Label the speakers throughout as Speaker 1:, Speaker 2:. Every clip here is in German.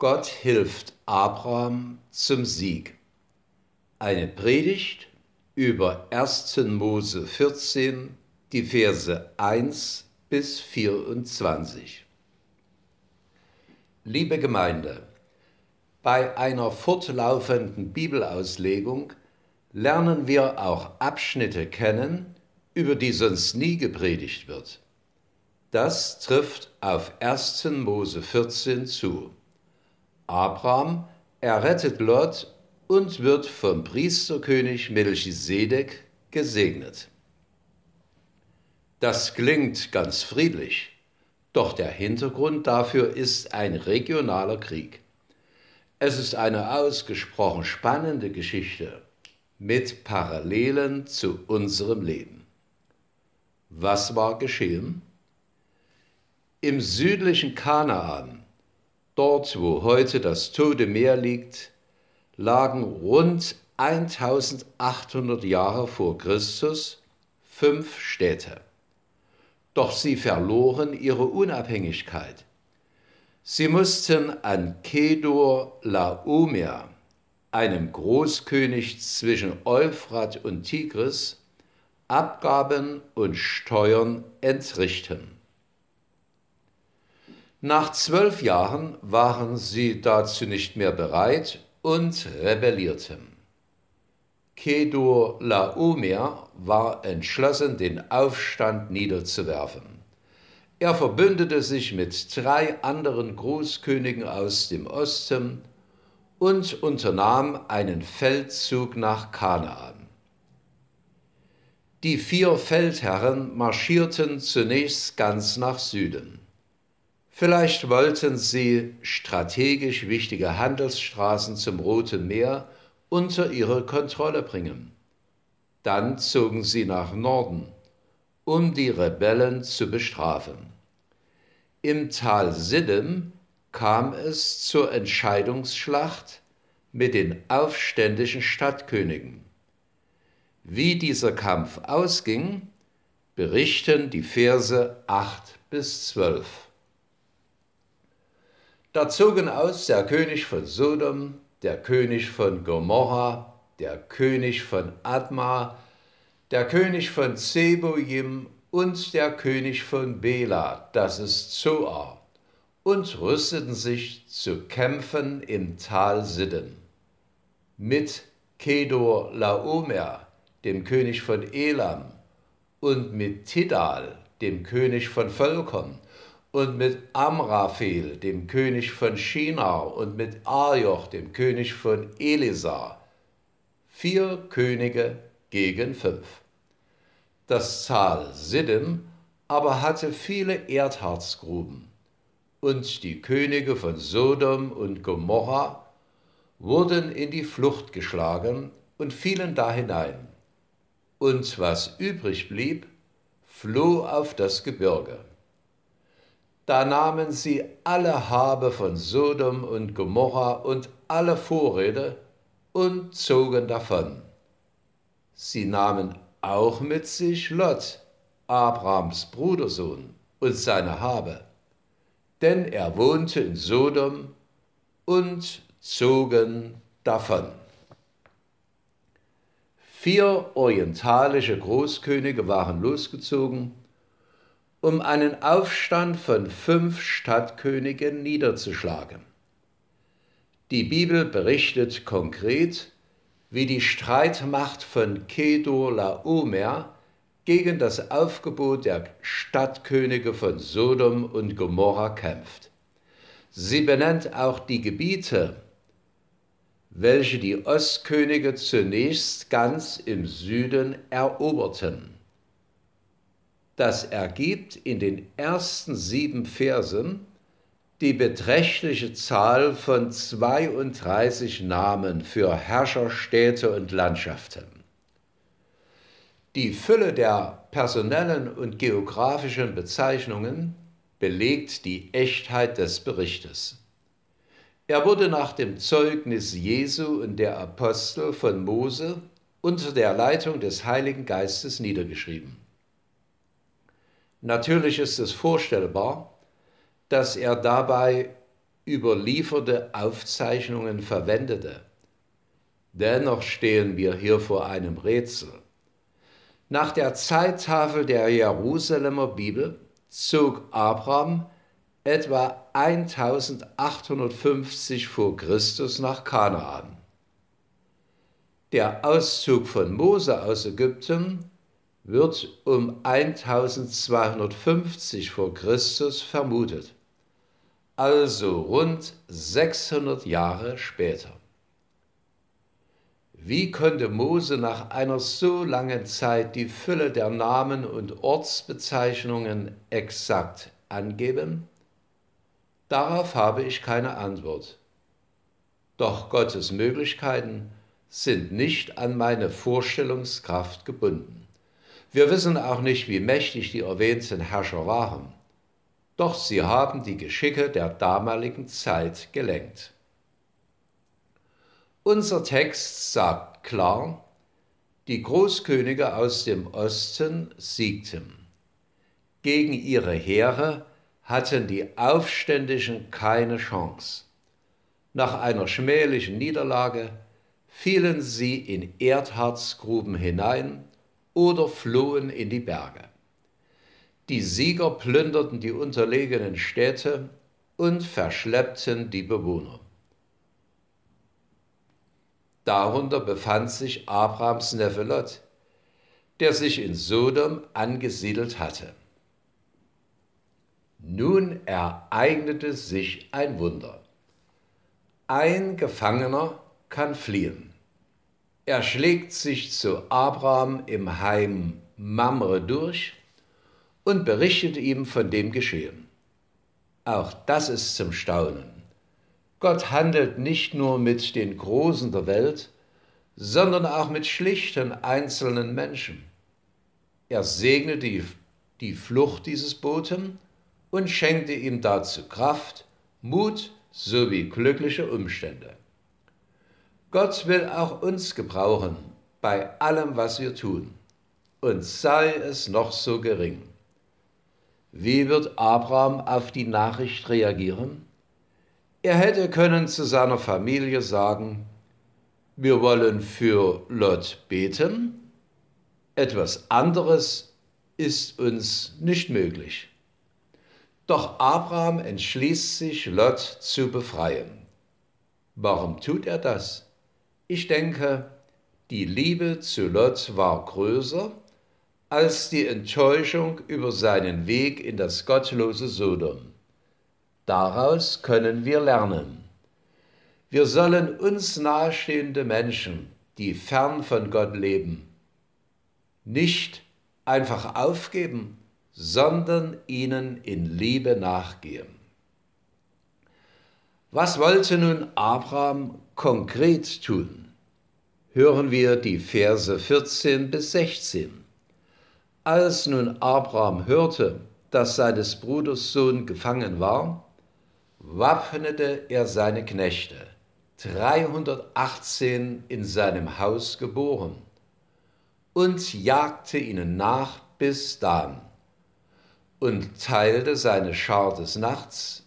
Speaker 1: Gott hilft Abraham zum Sieg. Eine Predigt über 1. Mose 14, die Verse 1 bis 24. Liebe Gemeinde, bei einer fortlaufenden Bibelauslegung lernen wir auch Abschnitte kennen, über die sonst nie gepredigt wird. Das trifft auf 1. Mose 14 zu. Abraham errettet Lot und wird vom Priesterkönig Melchisedek gesegnet. Das klingt ganz friedlich, doch der Hintergrund dafür ist ein regionaler Krieg. Es ist eine ausgesprochen spannende Geschichte mit Parallelen zu unserem Leben. Was war geschehen? Im südlichen Kanaan Dort, wo heute das Tote Meer liegt, lagen rund 1800 Jahre vor Christus fünf Städte. Doch sie verloren ihre Unabhängigkeit. Sie mussten an Kedor Laomer, einem Großkönig zwischen Euphrat und Tigris, Abgaben und Steuern entrichten. Nach zwölf Jahren waren sie dazu nicht mehr bereit und rebellierten. Kedur Laomer war entschlossen, den Aufstand niederzuwerfen. Er verbündete sich mit drei anderen Großkönigen aus dem Osten und unternahm einen Feldzug nach Kanaan. Die vier Feldherren marschierten zunächst ganz nach Süden. Vielleicht wollten sie strategisch wichtige Handelsstraßen zum Roten Meer unter ihre Kontrolle bringen. Dann zogen sie nach Norden, um die Rebellen zu bestrafen. Im Tal Siddim kam es zur Entscheidungsschlacht mit den aufständischen Stadtkönigen. Wie dieser Kampf ausging, berichten die Verse 8 bis 12. Da zogen aus der König von Sodom, der König von Gomorra, der König von Adma, der König von Zeboim und der König von Bela, das ist Zoar, und rüsteten sich zu kämpfen im Tal Sidden. Mit Kedor Laomer, dem König von Elam, und mit Tidal, dem König von Völkern, und mit Amraphel, dem König von Shinar, und mit Arjoch, dem König von Elisa. Vier Könige gegen fünf. Das Tal Siddim aber hatte viele Erdharzgruben, und die Könige von Sodom und Gomorra wurden in die Flucht geschlagen und fielen da hinein. Und was übrig blieb, floh auf das Gebirge. Da nahmen sie alle Habe von Sodom und Gomorra und alle Vorräte und zogen davon. Sie nahmen auch mit sich Lot, Abrahams Brudersohn, und seine Habe, denn er wohnte in Sodom und zogen davon. Vier orientalische Großkönige waren losgezogen um einen Aufstand von fünf Stadtkönigen niederzuschlagen. Die Bibel berichtet konkret, wie die Streitmacht von Kedor Laomer gegen das Aufgebot der Stadtkönige von Sodom und Gomorra kämpft. Sie benennt auch die Gebiete, welche die Ostkönige zunächst ganz im Süden eroberten. Das ergibt in den ersten sieben Versen die beträchtliche Zahl von 32 Namen für Herrscherstädte und Landschaften. Die Fülle der personellen und geografischen Bezeichnungen belegt die Echtheit des Berichtes. Er wurde nach dem Zeugnis Jesu und der Apostel von Mose unter der Leitung des Heiligen Geistes niedergeschrieben. Natürlich ist es vorstellbar, dass er dabei überlieferte Aufzeichnungen verwendete. Dennoch stehen wir hier vor einem Rätsel. Nach der Zeittafel der Jerusalemer Bibel zog Abraham etwa 1850 vor Christus nach Kanaan. Der Auszug von Mose aus Ägypten wird um 1250 vor Christus vermutet, also rund 600 Jahre später. Wie konnte Mose nach einer so langen Zeit die Fülle der Namen und Ortsbezeichnungen exakt angeben? Darauf habe ich keine Antwort. Doch Gottes Möglichkeiten sind nicht an meine Vorstellungskraft gebunden. Wir wissen auch nicht, wie mächtig die erwähnten Herrscher waren. Doch sie haben die Geschicke der damaligen Zeit gelenkt. Unser Text sagt klar, die Großkönige aus dem Osten siegten. Gegen ihre Heere hatten die Aufständischen keine Chance. Nach einer schmählichen Niederlage fielen sie in Erdharzgruben hinein oder flohen in die Berge. Die Sieger plünderten die unterlegenen Städte und verschleppten die Bewohner. Darunter befand sich Abrahams Neffe Lot, der sich in Sodom angesiedelt hatte. Nun ereignete sich ein Wunder. Ein Gefangener kann fliehen. Er schlägt sich zu Abraham im Heim Mamre durch und berichtet ihm von dem Geschehen. Auch das ist zum Staunen. Gott handelt nicht nur mit den Großen der Welt, sondern auch mit schlichten einzelnen Menschen. Er segnete die, die Flucht dieses Boten und schenkte ihm dazu Kraft, Mut sowie glückliche Umstände. Gott will auch uns gebrauchen bei allem, was wir tun, und sei es noch so gering. Wie wird Abraham auf die Nachricht reagieren? Er hätte können zu seiner Familie sagen, wir wollen für Lot beten, etwas anderes ist uns nicht möglich. Doch Abraham entschließt sich, Lot zu befreien. Warum tut er das? Ich denke, die Liebe zu Lot war größer als die Enttäuschung über seinen Weg in das gottlose Sodom. Daraus können wir lernen. Wir sollen uns nahestehende Menschen, die fern von Gott leben, nicht einfach aufgeben, sondern ihnen in Liebe nachgehen. Was wollte nun Abraham konkret tun? Hören wir die Verse 14 bis 16. Als nun Abraham hörte, dass seines Bruders Sohn gefangen war, waffnete er seine Knechte, 318 in seinem Haus geboren, und jagte ihnen nach bis Dan und teilte seine Schar des Nachts,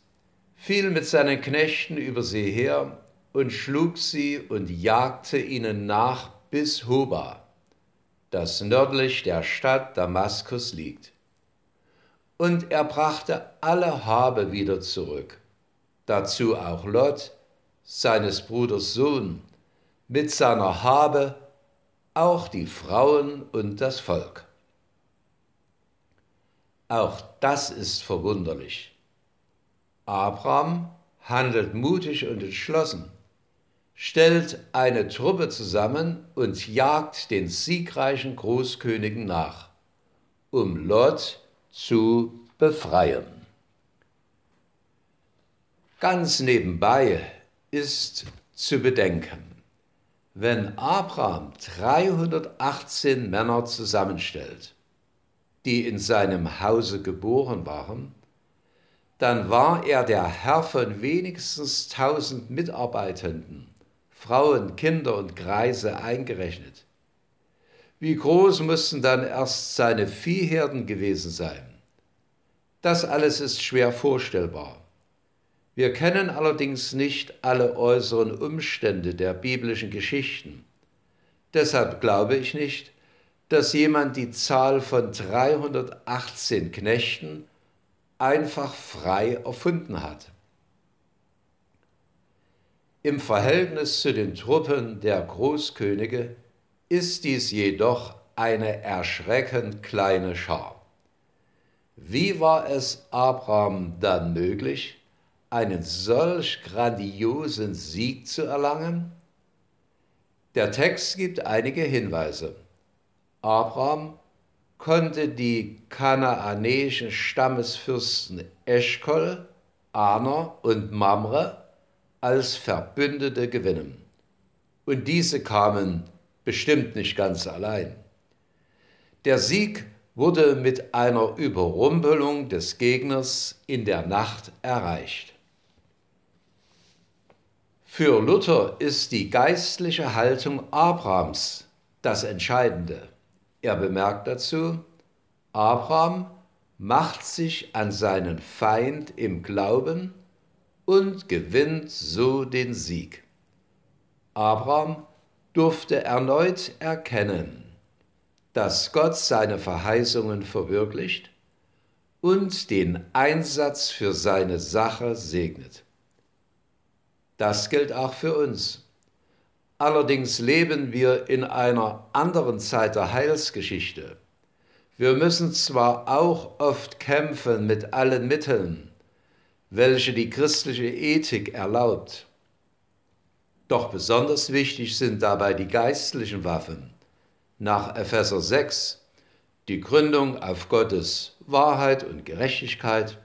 Speaker 1: fiel mit seinen Knechten über sie her und schlug sie und jagte ihnen nach bis Hoba, das nördlich der Stadt Damaskus liegt. Und er brachte alle Habe wieder zurück, dazu auch Lot, seines Bruders Sohn, mit seiner Habe auch die Frauen und das Volk. Auch das ist verwunderlich. Abraham handelt mutig und entschlossen, stellt eine Truppe zusammen und jagt den siegreichen Großkönigen nach, um Lot zu befreien. Ganz nebenbei ist zu bedenken, wenn Abraham 318 Männer zusammenstellt, die in seinem Hause geboren waren, dann war er der Herr von wenigstens tausend Mitarbeitenden, Frauen, Kinder und Greise eingerechnet. Wie groß mussten dann erst seine Viehherden gewesen sein? Das alles ist schwer vorstellbar. Wir kennen allerdings nicht alle äußeren Umstände der biblischen Geschichten. Deshalb glaube ich nicht, dass jemand die Zahl von 318 Knechten einfach frei erfunden hat. Im Verhältnis zu den Truppen der Großkönige ist dies jedoch eine erschreckend kleine Schar. Wie war es Abraham dann möglich, einen solch grandiosen Sieg zu erlangen? Der Text gibt einige Hinweise. Abraham konnte die kanaanäischen Stammesfürsten Eschkol, Aner und Mamre als Verbündete gewinnen. Und diese kamen bestimmt nicht ganz allein. Der Sieg wurde mit einer Überrumpelung des Gegners in der Nacht erreicht. Für Luther ist die geistliche Haltung Abrahams das Entscheidende. Er bemerkt dazu, Abraham macht sich an seinen Feind im Glauben und gewinnt so den Sieg. Abraham durfte erneut erkennen, dass Gott seine Verheißungen verwirklicht und den Einsatz für seine Sache segnet. Das gilt auch für uns. Allerdings leben wir in einer anderen Zeit der Heilsgeschichte. Wir müssen zwar auch oft kämpfen mit allen Mitteln, welche die christliche Ethik erlaubt, doch besonders wichtig sind dabei die geistlichen Waffen, nach Epheser 6 die Gründung auf Gottes Wahrheit und Gerechtigkeit,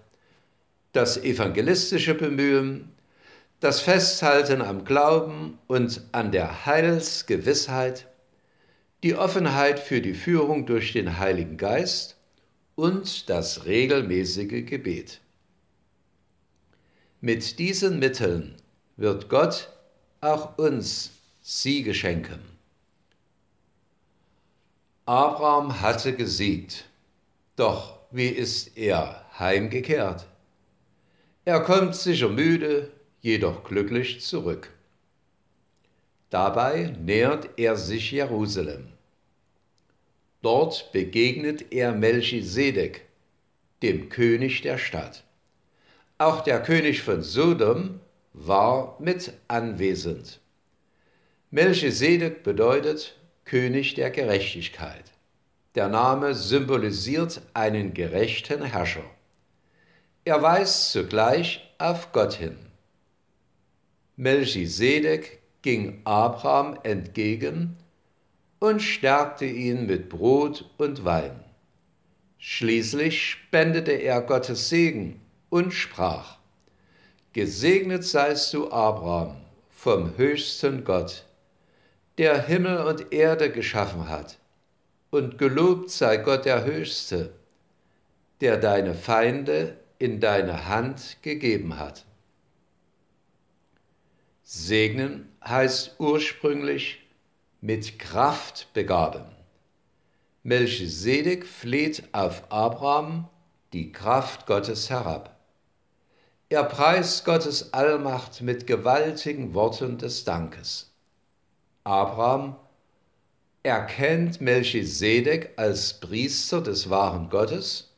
Speaker 1: das evangelistische Bemühen, das Festhalten am Glauben und an der Heilsgewissheit, die Offenheit für die Führung durch den Heiligen Geist und das regelmäßige Gebet. Mit diesen Mitteln wird Gott auch uns Siege schenken. Abraham hatte gesiegt, doch wie ist er heimgekehrt? Er kommt sicher müde, jedoch glücklich zurück. Dabei nähert er sich Jerusalem. Dort begegnet er Melchisedek, dem König der Stadt. Auch der König von Sodom war mit anwesend. Melchisedek bedeutet König der Gerechtigkeit. Der Name symbolisiert einen gerechten Herrscher. Er weist zugleich auf Gott hin. Melchisedek ging Abraham entgegen und stärkte ihn mit Brot und Wein. Schließlich spendete er Gottes Segen und sprach, Gesegnet seist du, Abraham, vom höchsten Gott der Himmel und Erde geschaffen hat. Und gelobt sei Gott der Höchste, der deine Feinde in deine Hand gegeben hat. Segnen heißt ursprünglich mit Kraft begaben. Melchisedek fleht auf Abraham die Kraft Gottes herab. Er preist Gottes Allmacht mit gewaltigen Worten des Dankes. Abraham erkennt Melchisedek als Priester des wahren Gottes.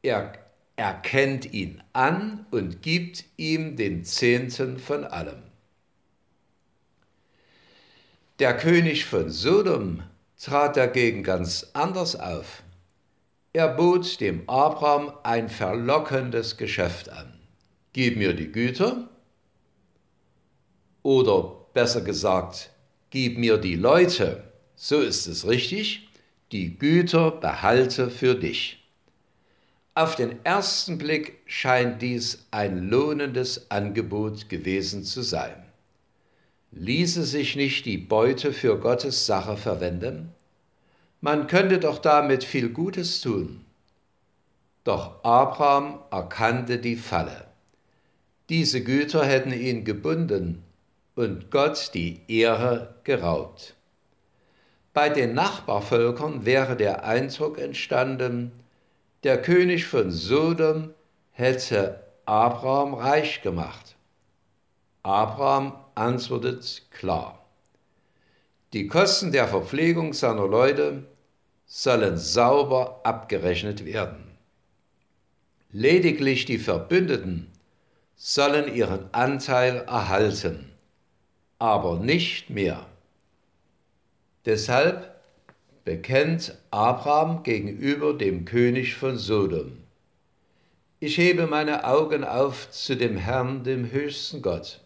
Speaker 1: Er erkennt ihn an und gibt ihm den Zehnten von allem. Der König von Sodom trat dagegen ganz anders auf. Er bot dem Abraham ein verlockendes Geschäft an. Gib mir die Güter oder besser gesagt, gib mir die Leute, so ist es richtig, die Güter behalte für dich. Auf den ersten Blick scheint dies ein lohnendes Angebot gewesen zu sein. Ließe sich nicht die Beute für Gottes Sache verwenden? Man könnte doch damit viel Gutes tun. Doch Abraham erkannte die Falle. Diese Güter hätten ihn gebunden und Gott die Ehre geraubt. Bei den Nachbarvölkern wäre der Eindruck entstanden, der König von Sodom hätte Abraham reich gemacht? Abraham antwortet klar. Die Kosten der Verpflegung seiner Leute sollen sauber abgerechnet werden. Lediglich die Verbündeten sollen ihren Anteil erhalten, aber nicht mehr. Deshalb bekennt Abraham gegenüber dem König von Sodom. Ich hebe meine Augen auf zu dem Herrn, dem höchsten Gott,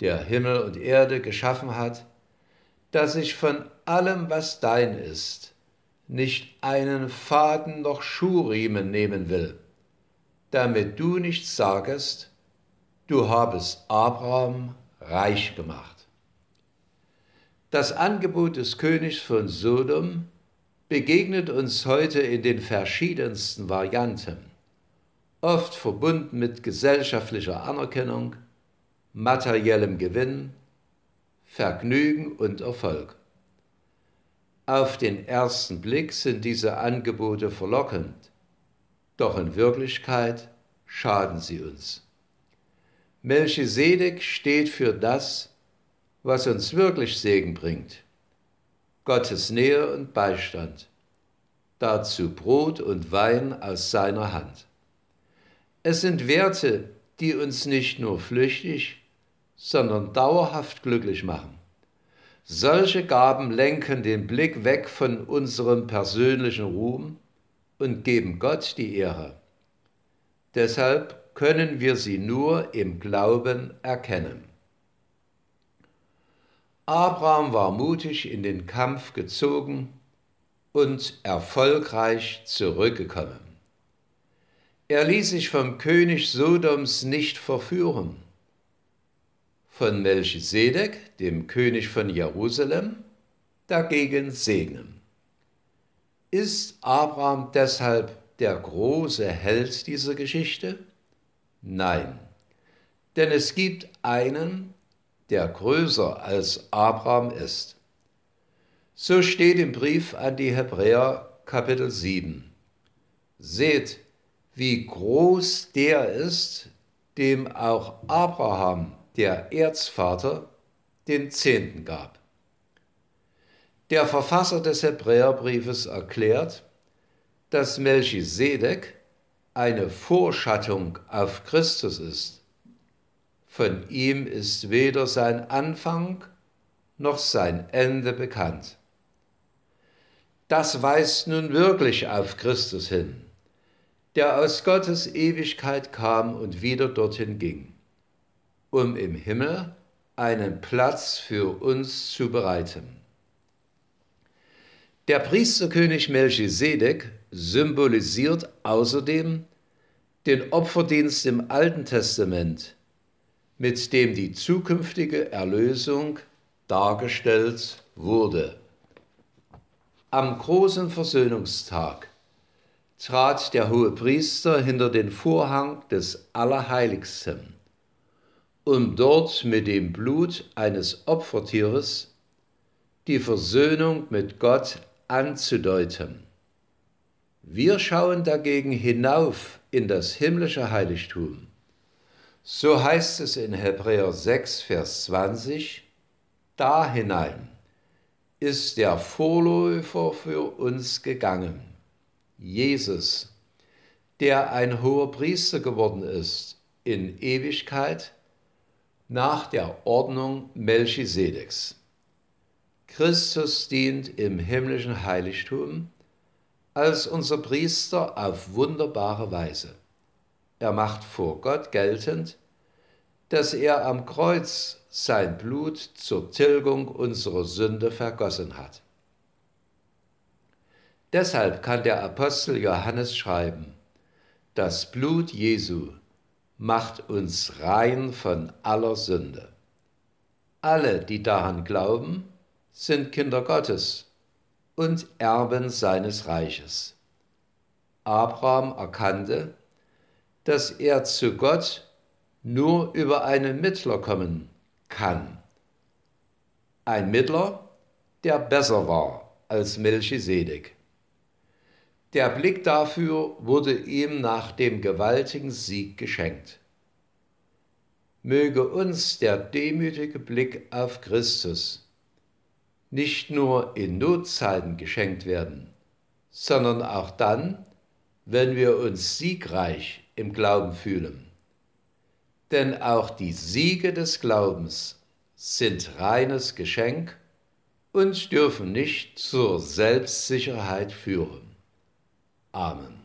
Speaker 1: der Himmel und Erde geschaffen hat, dass ich von allem, was dein ist, nicht einen Faden noch Schuhriemen nehmen will, damit du nicht sagest, du habest Abraham reich gemacht. Das Angebot des Königs von Sodom begegnet uns heute in den verschiedensten Varianten, oft verbunden mit gesellschaftlicher Anerkennung, materiellem Gewinn, Vergnügen und Erfolg. Auf den ersten Blick sind diese Angebote verlockend, doch in Wirklichkeit schaden sie uns. Melchisedek steht für das, was uns wirklich Segen bringt. Gottes Nähe und Beistand. Dazu Brot und Wein aus seiner Hand. Es sind Werte, die uns nicht nur flüchtig, sondern dauerhaft glücklich machen. Solche Gaben lenken den Blick weg von unserem persönlichen Ruhm und geben Gott die Ehre. Deshalb können wir sie nur im Glauben erkennen. Abraham war mutig in den Kampf gezogen und erfolgreich zurückgekommen. Er ließ sich vom König Sodoms nicht verführen von Melchisedek, dem König von Jerusalem, dagegen segnen. Ist Abraham deshalb der große Held dieser Geschichte? Nein, denn es gibt einen, der größer als Abraham ist. So steht im Brief an die Hebräer Kapitel 7. Seht, wie groß der ist, dem auch Abraham der Erzvater den Zehnten gab. Der Verfasser des Hebräerbriefes erklärt, dass Melchisedek eine Vorschattung auf Christus ist. Von ihm ist weder sein Anfang noch sein Ende bekannt. Das weist nun wirklich auf Christus hin, der aus Gottes Ewigkeit kam und wieder dorthin ging um im Himmel einen Platz für uns zu bereiten. Der Priesterkönig Melchisedek symbolisiert außerdem den Opferdienst im Alten Testament, mit dem die zukünftige Erlösung dargestellt wurde. Am großen Versöhnungstag trat der hohe Priester hinter den Vorhang des Allerheiligsten um dort mit dem Blut eines Opfertieres die Versöhnung mit Gott anzudeuten. Wir schauen dagegen hinauf in das himmlische Heiligtum. So heißt es in Hebräer 6, Vers 20, da hinein ist der Vorläufer für uns gegangen, Jesus, der ein hoher Priester geworden ist in Ewigkeit, nach der Ordnung Melchisedeks. Christus dient im himmlischen Heiligtum als unser Priester auf wunderbare Weise. Er macht vor Gott geltend, dass er am Kreuz sein Blut zur Tilgung unserer Sünde vergossen hat. Deshalb kann der Apostel Johannes schreiben, das Blut Jesu macht uns rein von aller Sünde. Alle, die daran glauben, sind Kinder Gottes und Erben seines Reiches. Abraham erkannte, dass er zu Gott nur über einen Mittler kommen kann. Ein Mittler, der besser war als Melchisedek. Der Blick dafür wurde ihm nach dem gewaltigen Sieg geschenkt. Möge uns der demütige Blick auf Christus nicht nur in Notzeiten geschenkt werden, sondern auch dann, wenn wir uns siegreich im Glauben fühlen. Denn auch die Siege des Glaubens sind reines Geschenk und dürfen nicht zur Selbstsicherheit führen. Amen.